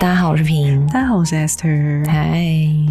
大家好，我是平。大家好，我是 Esther。嗨，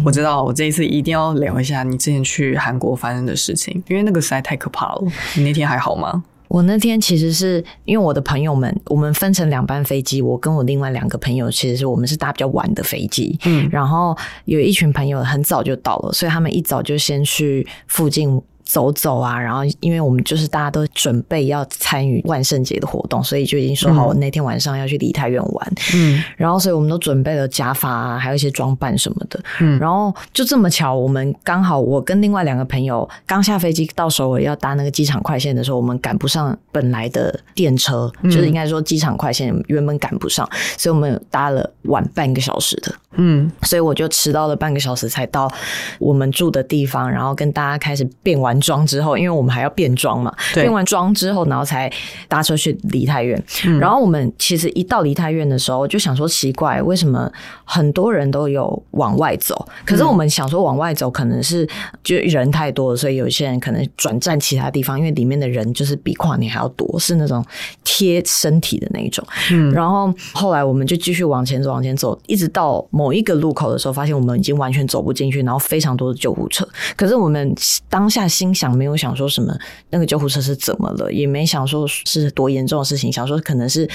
我知道，我这一次一定要聊一下你之前去韩国发生的事情，因为那个实在太可怕了。你那天还好吗？我那天其实是因为我的朋友们，我们分成两班飞机，我跟我另外两个朋友，其实是我们是搭比较晚的飞机，嗯然后有一群朋友很早就到了，所以他们一早就先去附近。走走啊，然后因为我们就是大家都准备要参与万圣节的活动，所以就已经说好，我那天晚上要去梨泰院玩。嗯然后，所以我们都准备了假发啊，还有一些装扮什么的。嗯然后就这么巧，我们刚好我跟另外两个朋友刚下飞机到首尔要搭那个机场快线的时候，我们赶不上本来的电车，就是应该说机场快线原本赶不上，所以我们有搭了晚半个小时的。嗯所以我就迟到了半个小时才到我们住的地方，然后跟大家开始变完妆之后，因为我们还要变装嘛，对变完妆之后，然后才搭车去梨泰院。然后我们其实一到梨泰院的时候，就想说奇怪，为什么很多人都有往外走？可是我们想说往外走，可能是就人太多了，所以有些人可能转战其他地方，因为里面的人就是比跨年还要多，是那种贴身体的那一种。嗯然后后来我们就继续往前走，往前走，一直到某一个路口的时候，发现我们已经完全走不进去，然后非常多的救护车。可是我们当下心想，没有想说什么那个救护车是怎么了，也没想说是多严重的事情，想说可能是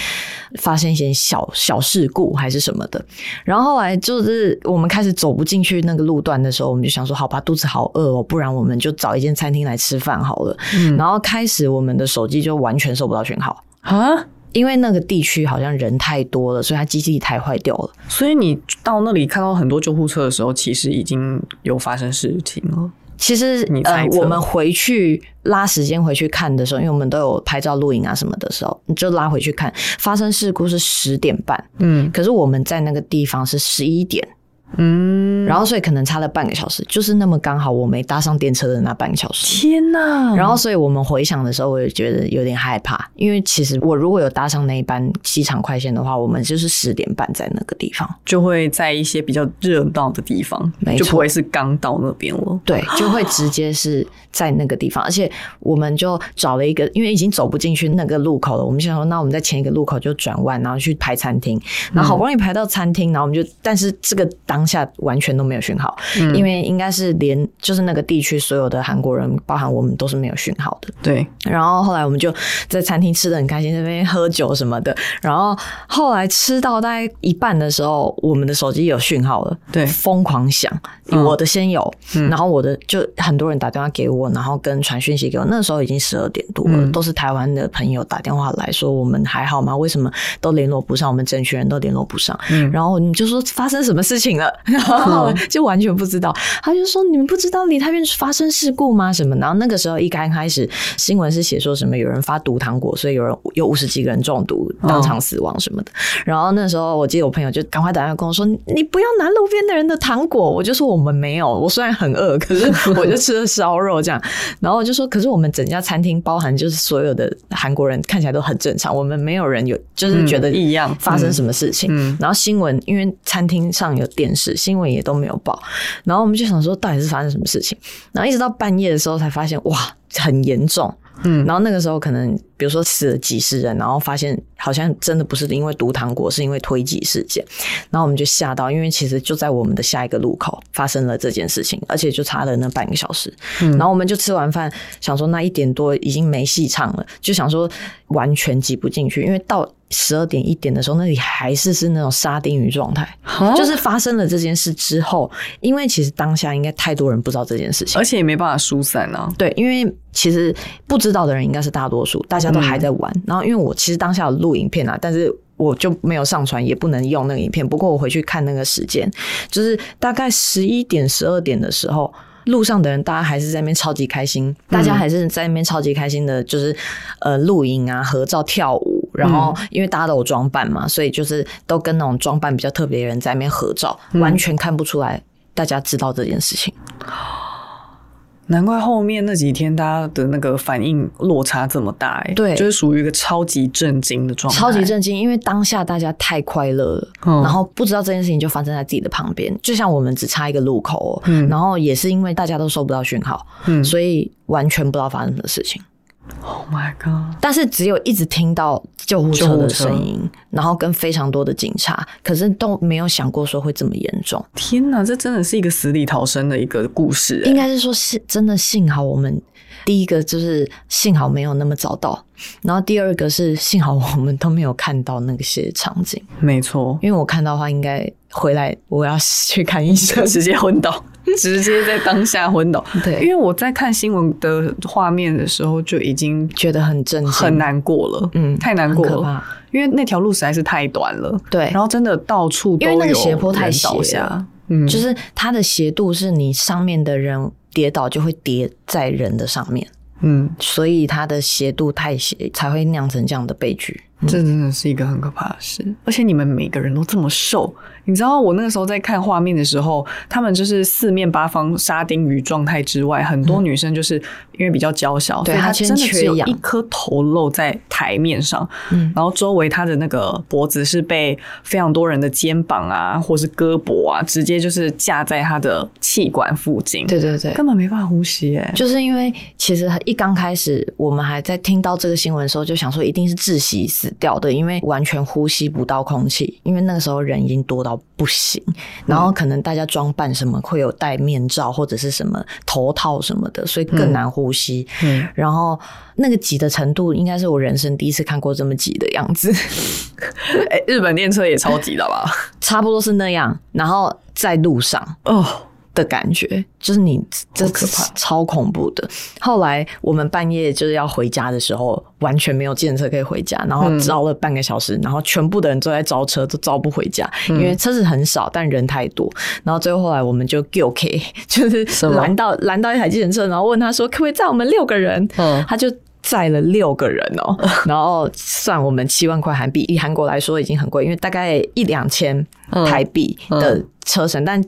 发生一些小小事故还是什么的。然后后来就是我们开始走不进去那个路段的时候，我们就想说，好吧，肚子好饿哦，不然我们就找一间餐厅来吃饭好了。嗯然后开始我们的手机就完全收不到讯号。啊，因为那个地区好像人太多了，所以它机器太坏掉了。所以你到那里看到很多救护车的时候，其实已经有发生事情了。其实呃我们回去拉时间回去看的时候，因为我们都有拍照、录影啊什么的时候，你就拉回去看，发生事故是十点半，嗯。可是我们在那个地方是十一点，嗯，然后所以可能差了半个小时，就是那么刚好我没搭上电车的那半个小时。天哪！然后，所以我们回想的时候，我也觉得有点害怕，因为其实我如果有搭上那一班机场快线的话，我们就是十点半在那个地方。就会在一些比较热闹的地方，没就不会是刚到那边了。对，就会直接是在那个地方，而且我们就找了一个，因为已经走不进去那个路口了，我们就想说，那我们在前一个路口就转弯，然后去排餐厅，然后好不容易排到餐厅，然后我们就，但是这个当下完全都没有讯号，因为应该是连就是那个地区所有的韩国人，包含我们都是没有讯号的。对，然后后来我们就在餐厅吃的很开心，在那边喝酒什么的。然后后来吃到大概一半的时候，我们的手机有讯号了，对疯狂响。嗯我的先有，然后我的就很多人打电话给我，然后跟传讯息给我。那时候已经十二点多了，嗯都是台湾的朋友打电话来说我们还好吗？为什么都联络不上？我们整群人都联络不上。嗯然后你就说发生什么事情了，然后就完全不知道。他就说你们不知道梨泰院发生事故吗？什么？然后那个时候一刚开始新闻是写说什么有人发毒糖果，所以有人有五十几个人中毒，当场死亡什么的。然后那时候我记得我朋友就赶快打电话跟我说：“你不要拿路边的人的糖果。”我就说我们没有，我虽然很饿，可是我就吃了烧肉这样。然后我就说，可是我们整家餐厅包含就是所有的韩国人看起来都很正常，我们没有人有就是觉得嗯异样发生什么事情。嗯然后新闻因为餐厅上有电视，新闻也都没有报。然后我们就想说，到底是发生什么事情？然后一直到半夜的时候才发现，哇，很严重。嗯然后那个时候可能，比如说死了几十人，然后发现好像真的不是因为毒糖果，是因为推挤事件。然后我们就吓到，因为其实就在我们的下一个路口发生了这件事情，而且就差了那半个小时。然后我们就吃完饭，想说那一点多已经没戏唱了，就想说完全挤不进去，因为到十二点一点的时候，那里还是是那种沙丁鱼状态。就是发生了这件事之后，因为其实当下应该太多人不知道这件事情而，且也没办法疏散啊。对，因为其实不知道的人应该是大多数，大家都还在玩。然后因为我其实当下有录影片啊，但是我就没有上传，也不能用那个影片。不过我回去看那个时间，就是大概十一点、十二点的时候。路上的人，大家还是在那边超级开心，大家还是在那边超级开心的，就是呃录影啊、合照、跳舞，然后因为大家都有装扮嘛，所以就是都跟那种装扮比较特别的人在那边合照，完全看不出来大家知道这件事情。难怪后面那几天大家的那个反应落差这么大、欸，对。就是属于一个超级震惊的状态，超级震惊，因为当下大家太快乐了，嗯。然后不知道这件事情就发生在自己的旁边，就像我们只差一个路口、然后也是因为大家都收不到讯号，嗯。所以完全不知道发生什么事情。，Oh my god，但是只有一直听到救护车的声音，然后跟非常多的警察，可是都没有想过说会这么严重。天哪，这真的是一个死里逃生的一个故事、欸，应该是说是真的，幸好我们第一个就是幸好没有那么早到，然后第二个是幸好我们都没有看到那些场景，没错，因为我看到的话，应该回来我要去看医生。直接昏倒，直接在当下昏倒。对。因为我在看新闻的画面的时候就已经觉得很震惊，很难过了，嗯太难过了。因为那条路实在是太短了，对。然后真的到处都因为那个有斜坡太斜了。嗯，就是它的斜度是你上面的人跌倒就会跌在人的上面，嗯，所以它的斜度太斜，才会酿成这样的悲剧。这真的是一个很可怕的事，而且你们每个人都这么瘦，你知道我那个时候在看画面的时候，他们就是四面八方沙丁鱼状态之外，很多女生就是因为比较娇小，所以她对她真的只有一颗头露在台面上，嗯。然后周围她的那个脖子是被非常多人的肩膀啊，或是胳膊啊，直接就是架在她的气管附近，对对对，根本没办法呼吸、欸，就是因为其实一刚开始，我们还在听到这个新闻的时候，就想说一定是窒息死掉的，因为完全呼吸不到空气，因为那个时候人已经多到不行，然后可能大家装扮什么会有戴面罩或者是什么头套什么的，所以更难呼吸。嗯然后那个挤的程度，应该是我人生第一次看过这么挤的样子，哎、日本电车也超级的吧？差不多是那样。然后在路上，哦，的感觉，就是你这可怕超恐怖的。后来我们半夜就是要回家的时候，完全没有电车可以回家，然后嗯招了半个小时，然后全部的人都在招车，都招不回家，嗯因为车子很少，但人太多。然后最后后来我们就 Q K，就是拦到拦到一台计程车，然后问他说可不可以载我们六个人？嗯他就。载了六个人哦，然后算我们七万块韩币，以韩国来说已经很贵，因为大概一两千嗯台币的车程，但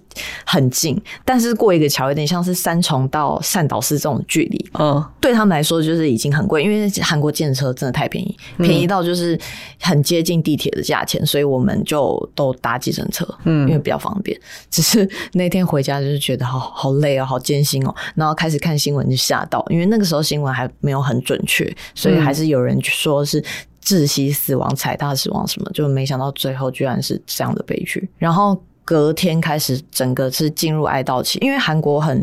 很近，但是过一个桥有点像是三重到善导寺这种距离，嗯，对他们来说就是已经很贵，因为韩国建车真的太便宜，便宜到就是很接近地铁的价钱，所以我们就都搭计程车，嗯。因为比较方便。只是那天回家就是觉得好好累哦，好艰辛哦，然后开始看新闻就吓到，因为那个时候新闻还没有很准确，所以还是有人说是。窒息死亡、踩踏死亡什么，就没想到最后居然是这样的悲剧。然后隔天开始，整个是进入哀悼期，因为韩国很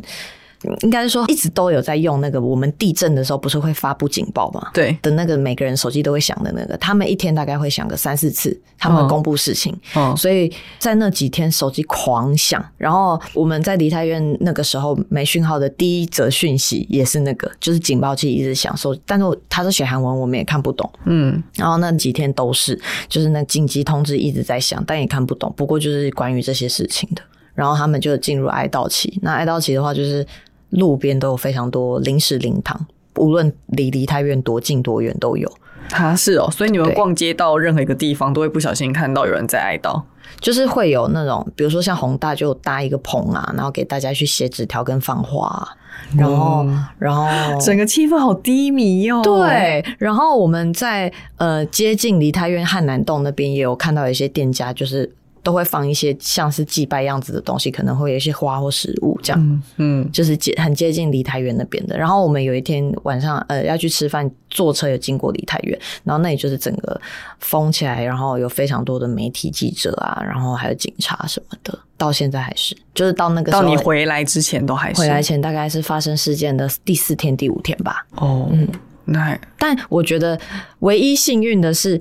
应该是说一直都有在用那个我们地震的时候不是会发布警报吗？对，的那个每个人手机都会响的那个，他们一天大概会响个三四次，他们公布事情，嗯所以在那几天手机狂响。然后我们在梨泰院那个时候没讯号的第一则讯息也是那个，就是警报器一直响，说但是我他是写韩文，我们也看不懂。嗯然后那几天都是，就是那紧急通知一直在响，但也看不懂。不过就是关于这些事情的，然后他们就进入哀悼期。那哀悼期的话，就是路边都有非常多临时灵堂，无论离梨泰院多近多远都有。啊是哦，所以你们逛街到任何一个地方，都会不小心看到有人在哀悼。就是会有那种，比如说像宏大就搭一个棚啊，然后给大家去写纸条跟放花、啊，然后、然后整个气氛好低迷哟、哦。，对，然后我们在呃接近梨泰院汉南洞那边也有看到一些店家，就是都会放一些像是祭拜样子的东西，可能会有一些花或食物这样。嗯嗯。就是接很接近梨泰院那边的，然后我们有一天晚上呃要去吃饭，坐车有经过梨泰院，然后那里就是整个封起来，然后有非常多的媒体记者啊，然后还有警察什么的，到现在还是，就是到那个时候到你回来之前都还是。回来前大概是发生事件的第四天第五天吧，哦，嗯。那但我觉得唯一幸运的是，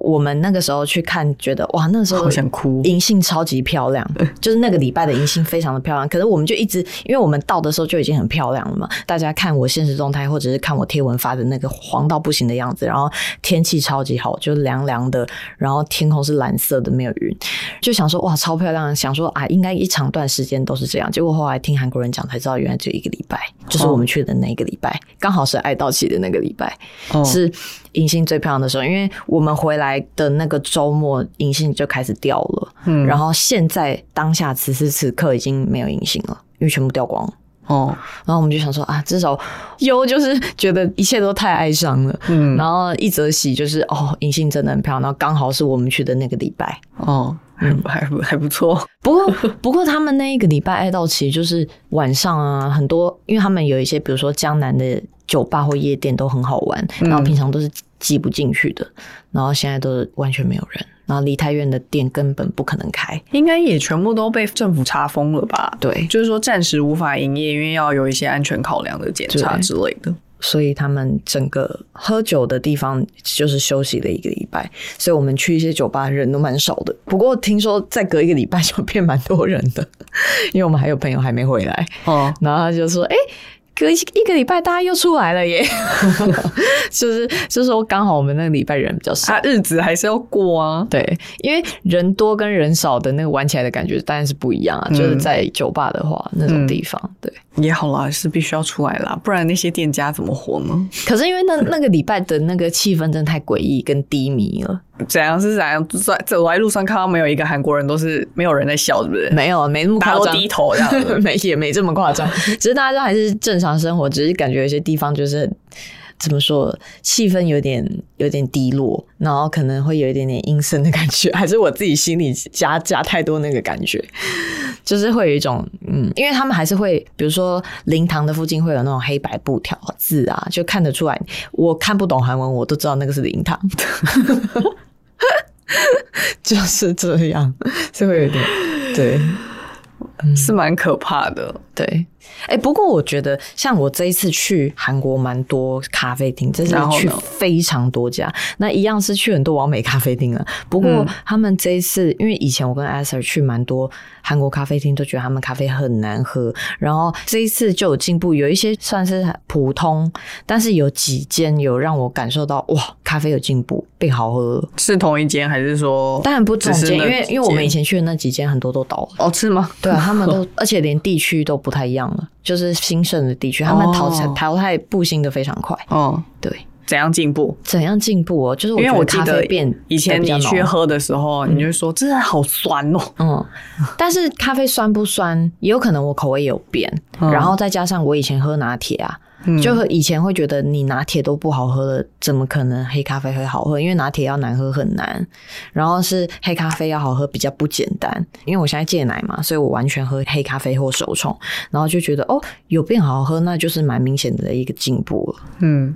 我们那个时候去看，觉得哇，那个时候好想哭银杏超级漂亮，就是那个礼拜的银杏非常的漂亮。可是我们就一直，因为我们到的时候就已经很漂亮了嘛，大家看我现实动态或者是看我贴文发的那个黄到不行的样子，然后天气超级好，就凉凉的，然后天空是蓝色的，没有云，就想说哇，超漂亮，想说啊，应该一长段时间都是这样。结果后来听韩国人讲才知道，原来就一个礼拜，就是我们去的那个礼拜，刚好是爱到期的那个礼拜，哦是银杏最漂亮的时候。因为我们回来的那个周末，银杏就开始掉了，嗯。然后现在当下此时此刻已经没有银杏了，因为全部掉光。了。哦，然后我们就想说啊，至少忧就是觉得一切都太哀伤了。嗯。然后一则喜就是哦，银杏真的很漂亮，然后刚好是我们去的那个礼拜。哦，还不还不还不错，不过，不过他们那一个礼拜爱到期，就是晚上啊，很多，因为他们有一些，比如说江南的酒吧或夜店都很好玩，嗯。然后平常都是挤不进去的，然后现在都是完全没有人，然后梨泰院的店根本不可能开。应该也全部都被政府查封了吧？对就是说暂时无法营业，因为要有一些安全考量的检查之类的。所以他们整个喝酒的地方就是休息了一个礼拜，所以我们去一些酒吧人都蛮少的。不过听说再隔一个礼拜就变蛮多人的，因为我们还有朋友还没回来，哦，然后他就说：“哎、隔一一个礼拜大家又出来了耶！” 就是就是说刚好我们那个礼拜人比较少。啊，日子还是要过啊。对，因为人多跟人少的那个玩起来的感觉当然是不一样啊。嗯就是在酒吧的话，那种地方，对。也好啦，是必须要出来啦，不然那些店家怎么活呢？可是因为那那个礼拜的那个气氛真的太诡异跟低迷了，怎样是怎样？在走在路上看到没有一个韩国人，都是没有人在笑，是不是？没有没那么夸张，低头这样。没也没这么夸张，只是大家都还是正常生活，只是感觉有些地方就是怎么说，气氛有点有点低落，然后可能会有一点点阴森的感觉，还是我自己心里加加太多那个感觉，就是会有一种嗯，因为他们还是会，比如说灵堂的附近会有那种黑白布条字啊，就看得出来，我看不懂韩文，我都知道那个是灵堂。就是这样，是会有点对。是蛮可怕的。对，哎、不过我觉得像我这一次去韩国蛮多咖啡厅，这是去非常多家，那一样是去很多完美咖啡厅了。不过嗯他们这一次，因为以前我跟 Aser 去蛮多韩国咖啡厅，都觉得他们咖啡很难喝，然后这一次就有进步，有一些算是普通，但是有几间有让我感受到哇，咖啡有进步，变好喝。是同一间还是说？当然不总间，因为因为我们以前去的那几间很多都倒了。哦，是吗？对啊，他们都，而且连地区都不太一样了，就是兴盛的地区，他们淘汰、哦淘汰步行的非常快。哦，对，怎样进步？怎样进步哦？就是我因为觉得咖我记得啡变以前你去，喝的时候，你就说真的好酸哦。嗯，但是咖啡酸不酸，也有可能我口味有变，嗯然后再加上我以前喝拿铁啊。嗯就和以前会觉得你拿铁都不好喝了，怎么可能黑咖啡会好喝？因为拿铁要难喝很难，然后是黑咖啡要好喝比较不简单。因为我现在戒奶嘛，所以我完全喝黑咖啡或手冲，然后就觉得哦有变好喝，那就是蛮明显的一个进步了。嗯，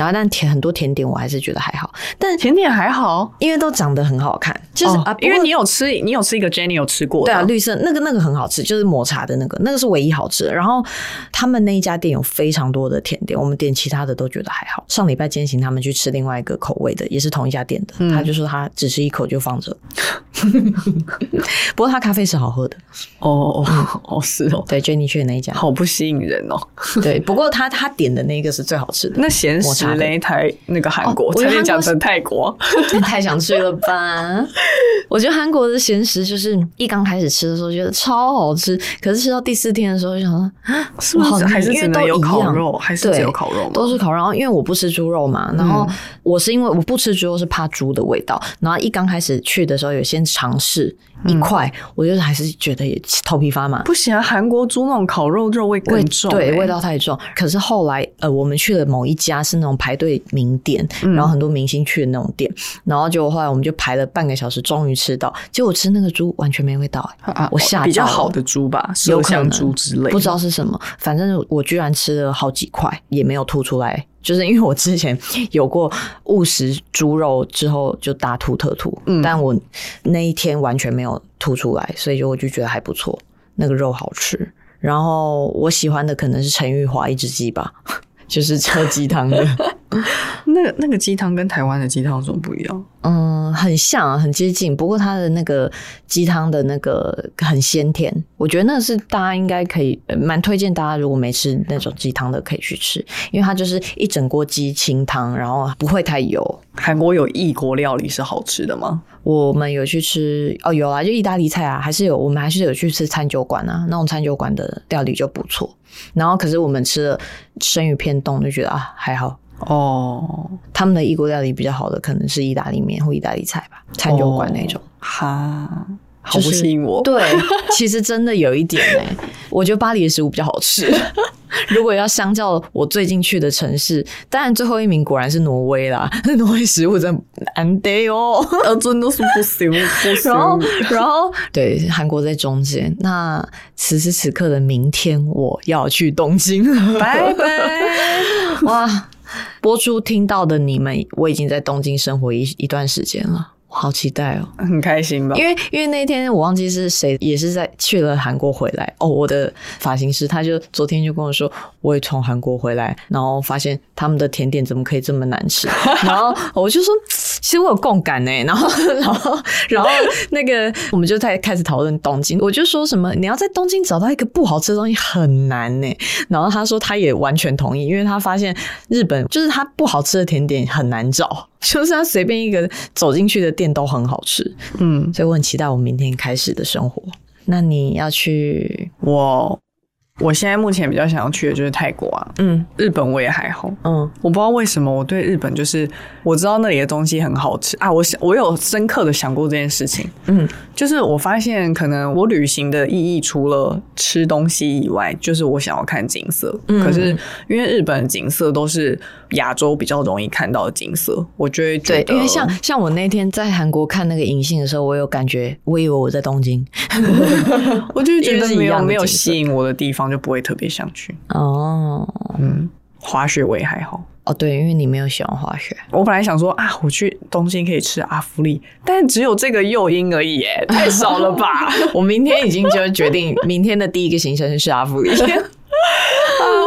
然后但甜很多甜点我还是觉得还好，但甜点还好，因为都长得很好看，就是、哦啊，因为你有吃，你有吃一个 Jenny 有吃过，对啊，绿色那个那个很好吃，就是抹茶的那个，那个是唯一好吃的。然后他们那一家店有非常多的甜点，我们点其他的都觉得还好。上礼拜践行他们去吃另外一个口味的，也是同一家店的，嗯他就说他只吃一口就放着。不过他咖啡是好喝的，哦哦哦，是哦，对，Jenny 去的那一家，好不吸引人哦。对。不过他他点的那个是最好吃的。那咸抹茶的食嘞，台那个韩国，哦我觉得差点讲成泰国。太想去了吧？我觉得韩国的咸食就是一刚开始吃的时候觉得超好吃，可是吃到第四天的时候就想说，啊是不是好腻还是只能有烤肉还是只有烤肉都是烤肉。然后因为我不吃猪肉嘛，然后我是因为我不吃猪肉是怕猪的味道，然后一刚开始去的时候有先尝试一块，我就是还是觉得也头皮发麻。不行啊，韩国猪那种烤肉肉味味更重、对，欸味道太重。可是后来，呃，我们去了某一家是那种排队名店，嗯然后很多明星去的那种店，然后结果后来我们就排了半个小时，终于吃到。结果吃那个猪完全没味道、欸啊我吓到比较好的猪吧，麝香有可能猪之类，不知道是什么，反正我居然吃了好几块，也没有吐出来。就是因为我之前有过误食猪肉之后就大吐特吐，嗯但我那一天完全没有吐出来，所以就我就觉得还不错，那个肉好吃。然后我喜欢的可能是陈玉华一只鸡吧，就是喝鸡汤的。那个那个鸡汤跟台湾的鸡汤有什么不一样？嗯，很像、啊，很接近。不过它的那个鸡汤的那个很鲜甜，我觉得那是大家应该可以呃蛮推荐大家，如果没吃那种鸡汤的，可以去吃，因为它就是一整锅鸡清汤，然后不会太油。韩国有异国料理是好吃的吗？我们有去吃哦，有啊，就意大利菜啊，还是有，我们还是有去吃餐酒馆啊，那种餐酒馆的料理就不错。然后可是我们吃了生鱼片冻，就觉得啊还好。哦，他们的异国料理比较好的可能是意大利面或意大利菜吧，餐酒馆那种。哈，好吸引我。对，其实真的有一点哎、我觉得巴黎的食物比较好吃。如果要相较我最近去的城市，当然最后一名果然是挪威啦。挪威食物真的难得哦。呃，真的是不行，不行。然后，然后对，韩国在中间。那此时此刻的明天，我要去东京了，拜拜。哇！播出听到的你们，我已经在东京生活一一段时间了，我好期待哦。很开心吧？因为因为那天我忘记是谁，也是在去了韩国回来哦。我的发型师他就昨天就跟我说，我也从韩国回来，然后发现他们的甜点怎么可以这么难吃，然后我就说，其实我有共感呢。然后 然后然后那个我们就在开始讨论东京，我就说什么你要在东京找到一个不好吃的东西很难呢。然后他说他也完全同意，因为他发现日本就是他不好吃的甜点很难找，就是他随便一个走进去的店都很好吃。嗯，所以我很期待我明天开始的生活。那你要去，我我现在目前比较想要去的就是泰国啊，嗯。日本我也还好。嗯。我不知道为什么我对日本就是我知道那里的东西很好吃。啊，我想我有深刻的想过这件事情，嗯。就是我发现可能我旅行的意义除了吃东西以外，就是我想要看景色。嗯。可是因为日本的景色都是亚洲比较容易看到的景色，我就会觉对，因为像像我那天在韩国看那个银杏的时候，我有感觉，我以为我在东京。我就觉得没有没有吸引我的地方，就不会特别想去。哦嗯，滑雪我也还好。哦，对，因为你没有喜欢滑雪。我本来想说啊，我去东京可以吃阿芙丽，但只有这个诱因而已，耶，太少了吧？我明天已经就决定，明天的第一个行程是阿芙丽。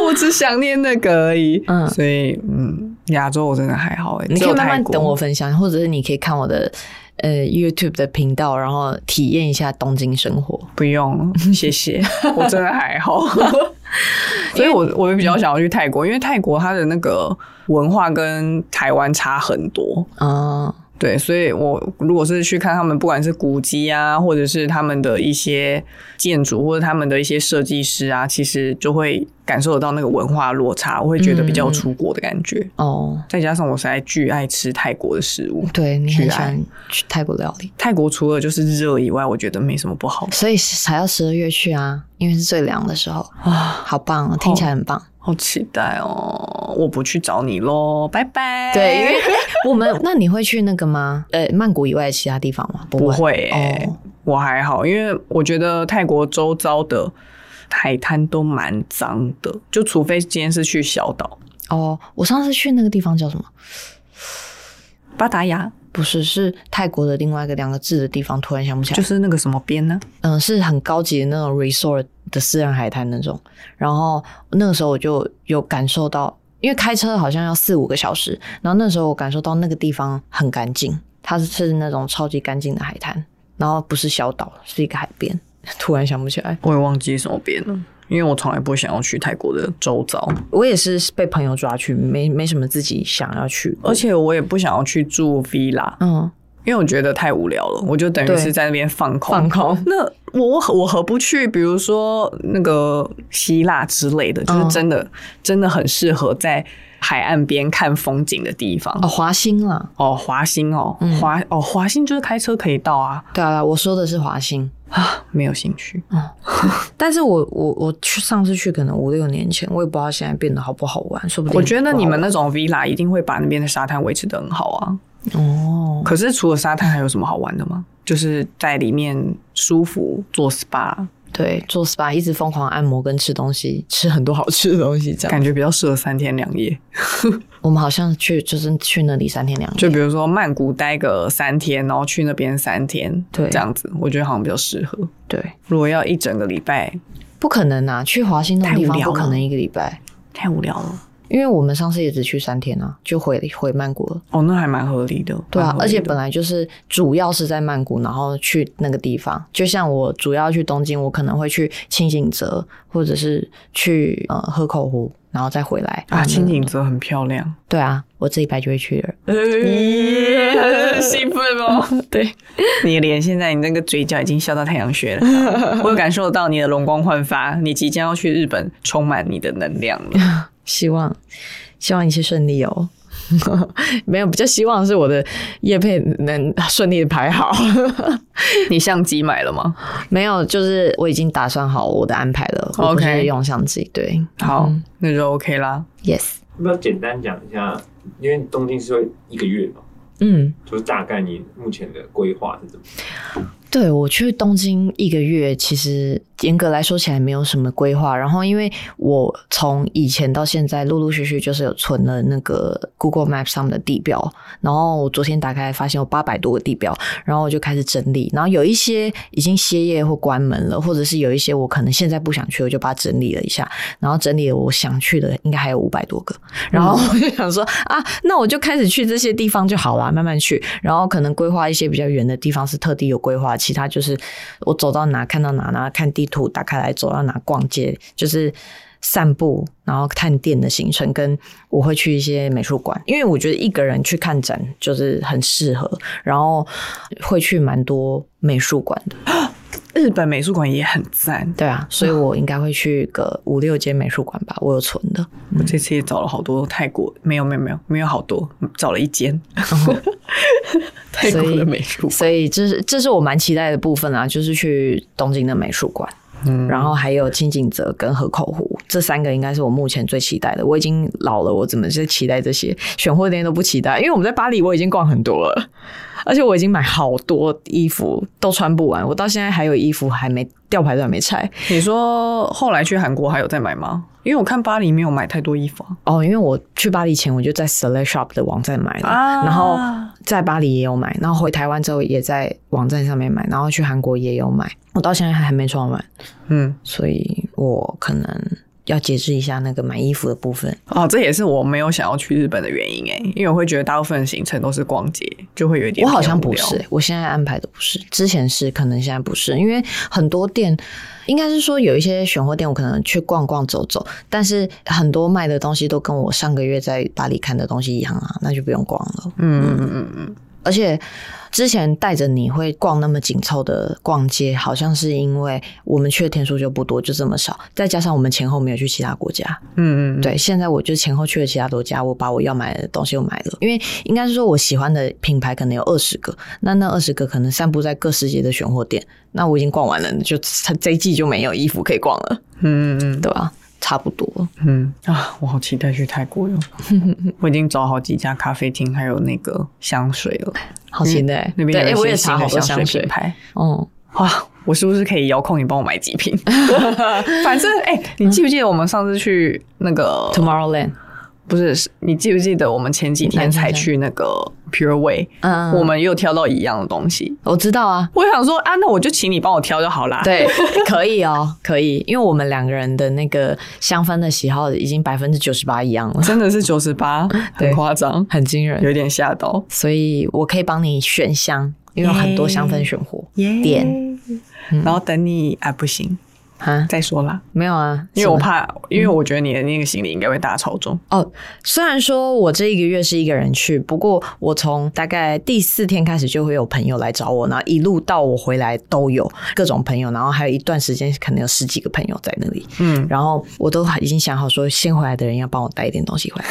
啊，我只想念那个而已。嗯所以嗯，亚洲我真的还好你可以慢慢等我分享，或者是你可以看我的呃 YouTube 的频道，然后体验一下东京生活。不用，谢谢，我真的还好。所以我我也比较想要去泰国，因为泰国它的那个文化跟台湾差很多。啊、对，所以我如果是去看他们，不管是古迹啊，或者是他们的一些建筑，或者他们的一些设计师啊，其实就会感受得到那个文化落差，我会觉得比较有出国的感觉。哦，再加上我实在巨爱吃泰国的食物，对你很去爱喜欢去泰国料理。泰国除了就是热以外，我觉得没什么不好。所以才要十二月去啊，因为是最凉的时候啊，好棒哦，听起来很棒。好期待哦！我不去找你喽，拜拜。对，因为 我们那你会去那个吗？呃，曼谷以外的其他地方吗？不会、欸哦，我还好，因为我觉得泰国周遭的海滩都蛮脏的，就除非今天是去小岛，哦，我上次去那个地方叫什么？巴达雅不是，是泰国的另外一个两个字的地方，突然想不起来。就是那个什么边呢？嗯，是很高级的那种 resort 的私人海滩那种。然后那个时候我就有感受到，因为开车好像要四五个小时，然后那时候我感受到那个地方很干净，它是是那种超级干净的海滩，然后不是小岛，是一个海边。突然想不起来，我也忘记什么边了，因为我从来不想要去泰国的周遭，我也是被朋友抓去，没没什么自己想要去。而且我也不想要去住 villa，嗯，因为我觉得太无聊了，我就等于是在那边放空。放空。那我何我何不去？比如说那个希腊之类的，就是嗯真的、真的很适合在海岸边看风景的地方。哦，华兴啦，哦，华兴哦，华哦华兴就是开车可以到啊对啊，我说的是华兴。啊，没有兴趣。但是我我我去上次去可能五六年前，我也不知道现在变得好不好玩，说不定我觉得你们那种 villa 一定会把那边的沙滩维持的很好啊。哦，可是除了沙滩还有什么好玩的吗？就是在里面舒服做 SPA，对，做 SPA 一直疯狂按摩跟吃东西，吃很多好吃的东西，这样。感觉比较适合三天两夜。我们好像去就是去那里三天两夜，就比如说曼谷待个三天，然后去那边三天，对这样子，我觉得好像比较适合。对，如果要一整个礼拜，不可能啊，去华兴那种地方不可能一个礼拜，太无聊了。因为我们上次也只去三天啊，就回回曼谷了。哦，那还蛮合理的。对啊而且本来就是主要是在曼谷，然后去那个地方。就像我主要去东京，我可能会去清景泽，或者是去呃河口湖，然后再回来啊，清景。景泽很漂亮，对啊，我这一拜就会去了。耶，兴奋哦！对，你的脸现在，你那个嘴角已经笑到太阳穴了，我有感受到你的容光焕发，你即将要去日本，充满你的能量了。希望希望一切顺利哦。没有，比较希望是我的叶配能顺利的排好。你相机买了吗？没有，就是我已经打算好我的安排了。OK 用相机，对，好，那就 OK 啦。，yes，那简单讲一下？因为东京是会一个月嘛，嗯，就是大概你目前的规划是怎么？对我去东京一个月，其实严格来说起来没有什么规划。然后，因为我从以前到现在陆陆续续就是有存了那个 Google Map 上的地标，然后我昨天打开发现有八百多个地标，然后我就开始整理。然后有一些已经歇业或关门了，或者是有一些我可能现在不想去，我就把它整理了一下。然后整理了我想去的，应该还有五百多个。然后我就想说啊，那我就开始去这些地方就好啦，慢慢去。然后可能规划一些比较远的地方是特地有规划，其他就是我走到哪看到哪，然后看地图打开来走到哪逛街，就是散步，然后探店的行程，跟我会去一些美术馆，因为我觉得一个人去看展就是很适合，然后会去蛮多美术馆的。日本美术馆也很赞，对啊，所以我应该会去个五六间美术馆吧，我有存的。我这次也找了好多泰国，没有没有没有没有好多，找了一间 泰国的美术馆。所以这是这是我蛮期待的部分啊，就是去东京的美术馆。嗯然后还有清景泽跟河口湖这三个应该是我目前最期待的。我已经老了，我怎么是期待这些选货店都不期待？因为我们在巴黎我已经逛很多了，而且我已经买好多衣服都穿不完，我到现在还有衣服还没吊牌都还没拆。你说后来去韩国还有再买吗？因为我看巴黎没有买太多衣服啊。哦，因为我去巴黎前我就在 Select Shop 的网站买了，啊然后在巴黎也有买，然后回台湾之后也在网站上面买，然后去韩国也有买，我到现在还没穿完，嗯，所以我可能要节制一下那个买衣服的部分。哦，这也是我没有想要去日本的原因哎，因为我会觉得大部分的行程都是逛街，就会有一点我好像不是、我现在安排的不是，之前是，可能现在不是，因为很多店，应该是说有一些选货店，我可能去逛逛走走，但是很多卖的东西都跟我上个月在巴黎看的东西一样啊，那就不用逛了。嗯嗯嗯嗯而且之前带着你会逛那么紧凑的逛街，好像是因为我们去的天数就不多，就这么少，再加上我们前后没有去其他国家，嗯嗯，对，现在我就前后去了其他多家，我把我要买的东西又买了。因为应该是说我喜欢的品牌可能有二十个，那那二十个可能散布在各世界的选货店，那我已经逛完了，就这一季就没有衣服可以逛了，嗯嗯嗯对吧？差不多。嗯啊，我好期待去泰国哟！我已经找好几家咖啡厅，还有那个香水了。好期待，那边我也有新查好多的香香水牌。哦，哇，我是不是可以遥控你帮我买几瓶？反正哎、你记不记得我们上次去那个 Tomorrowland，不是，你记不记得我们前几天才去那个 Pure Way，嗯，我们又挑到一样的东西。我知道啊，我想说啊，那我就请你帮我挑就好啦。，对，可以哦，可以，因为我们两个人的那个香氛的喜好已经百分之九十八一样了，真的是九十八，很夸张，很惊人，有点吓到。所以我可以帮你选香，因为有很多香氛选货。店然后等你啊，不行，啊，再说啦，没有啊，因为我怕，因为我觉得你的那个行李应该会大超重。哦，虽然说我这一个月是一个人去，不过我从大概第四天开始就会有朋友来找我，然后一路到我回来都有各种朋友，然后还有一段时间可能有十几个朋友在那里，嗯，然后我都已经想好说，先回来的人要帮我带一点东西回来，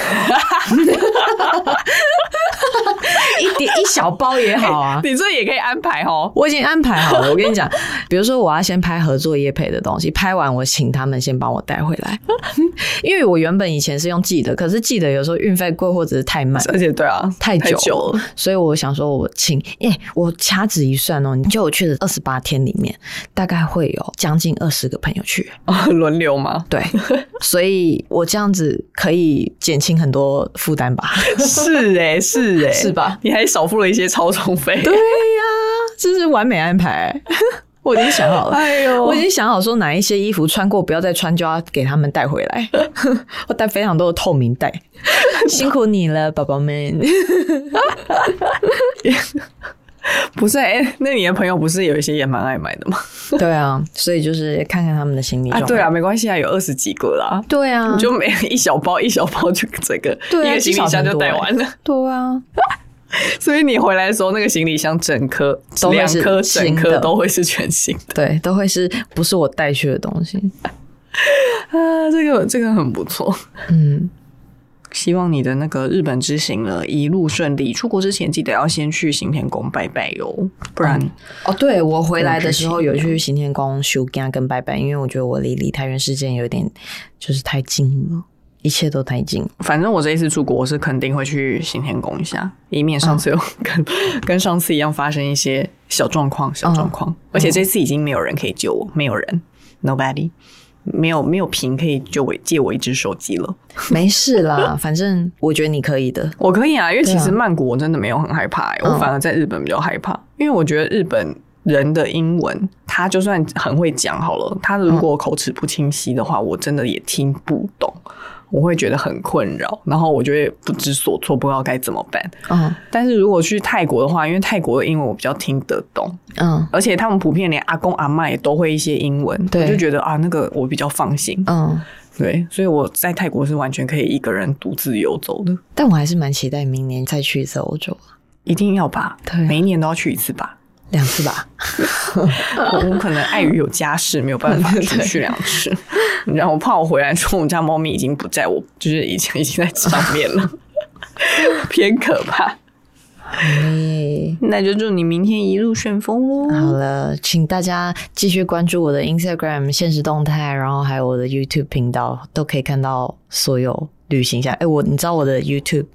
一点一小包也好啊。你这也可以安排哦。我已经安排好了，我跟你讲，比如说我要先拍合作业配的东西，拍完我请他们先帮我带回来，因为我原本以前是用寄的，可是寄的有时候运费贵或者是太慢。而且对啊，太久久了，所以我想说，我请，耶、我掐指一算哦，你就我去的二十八天里面，大概会有将近二十个朋友去，轮流吗？对，所以我这样子可以减轻很多负担吧？是哎、是哎、是吧？你还少付了一些超重费。对呀、这是完美安排。我已经想好了。哎呦我已经想好说哪一些衣服穿过不要再穿，就要给他们带回来。我带非常多的透明袋，辛苦你了，宝宝们。不是哎、那你的朋友不是有一些也蛮爱买的吗？对啊，所以就是看看他们的行李啊，对啊，，没关系啊，有二十几个啦。对啊，你就每 一小包一小包就这个，一个行李箱就带完了。对啊，所以你回来的时候，那个行李箱整颗、两颗、整颗都会是全新的对，都会是不是我带去的东西？啊！这个这个很不错。嗯，希望你的那个日本之行了一路顺利。出国之前记得要先去行天宫拜拜哟，不然、哦，对我回来的时候有去行天宫修家跟拜拜，因为我觉得我离离太原事件有点就是太近了，一切都太近。反正我这一次出国，我是肯定会去行天宫一下，以免上次有 跟、跟上次一样发生一些小状况、小状况。而且这次已经没有人可以救我，没有人，nobody，没有没有屏可以就我借我一只手机了。没事啦，反正我觉得你可以的。我可以啊，因为其实曼谷我真的没有很害怕、我反而在日本比较害怕，因为我觉得日本人的英文，他就算很会讲好了，他如果口齿不清晰的话，我真的也听不懂，我会觉得很困扰，然后我就会不知所措，不知道该怎么办。嗯但是如果去泰国的话，因为泰国的英文我比较听得懂，嗯而且他们普遍连阿公阿妈也都会一些英文，对我就觉得啊，那个我比较放心。嗯，对，所以我在泰国是完全可以一个人独自游走的，但我还是蛮期待明年再去一次欧洲，一定要吧？对每一年都要去一次吧。两次吧。我我可能碍于有家室，没有办法 出去两次。然后我怕我回来之后我们家猫咪已经不在我，就是已经已经在上面了，偏可怕。哎那就祝你明天一路顺风喽。好了，请大家继续关注我的 Instagram 现实动态，然后还有我的 YouTube 频道，都可以看到所有旅行一下。哎、我你知道我的 YouTube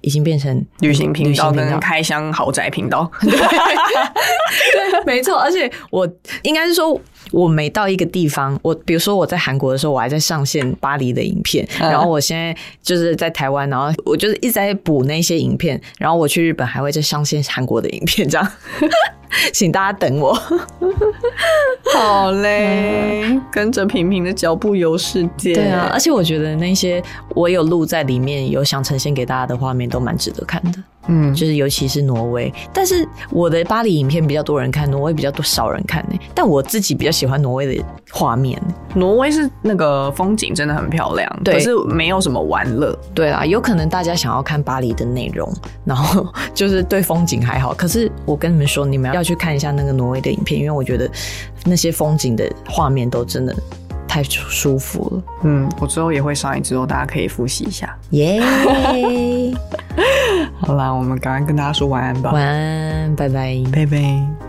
已经变成旅行频道跟开箱豪宅频道，对没错，而且我应该是说，我每到一个地方，我比如说我在韩国的时候，我还在上线巴黎的影片，嗯。然后我现在就是在台湾，然后我就是一直在补那些影片，然后我去日本还会再上线韩国的影片，这样，请大家等我。好嘞，跟着平平的脚步游世界。对啊，而且我觉得那些我有录在里面，有想呈现给大家的画面，都蛮值得看的。嗯，就是尤其是挪威，但是我的巴黎影片比较多人看，挪威比较多少人看呢、但我自己比较喜欢挪威的画面。挪威是那个风景真的很漂亮，对可是没有什么玩乐。对啊，有可能大家想要看巴黎的内容，然后 就是对风景还好。可是我跟你们说，你们要去看一下那个挪威的影片，因为我觉得那些风景的画面都真的太舒服了。嗯，我之后也会上一之后，大家可以复习一下。耶、好啦，我们赶快跟大家说晚安吧，晚安，拜拜。拜拜。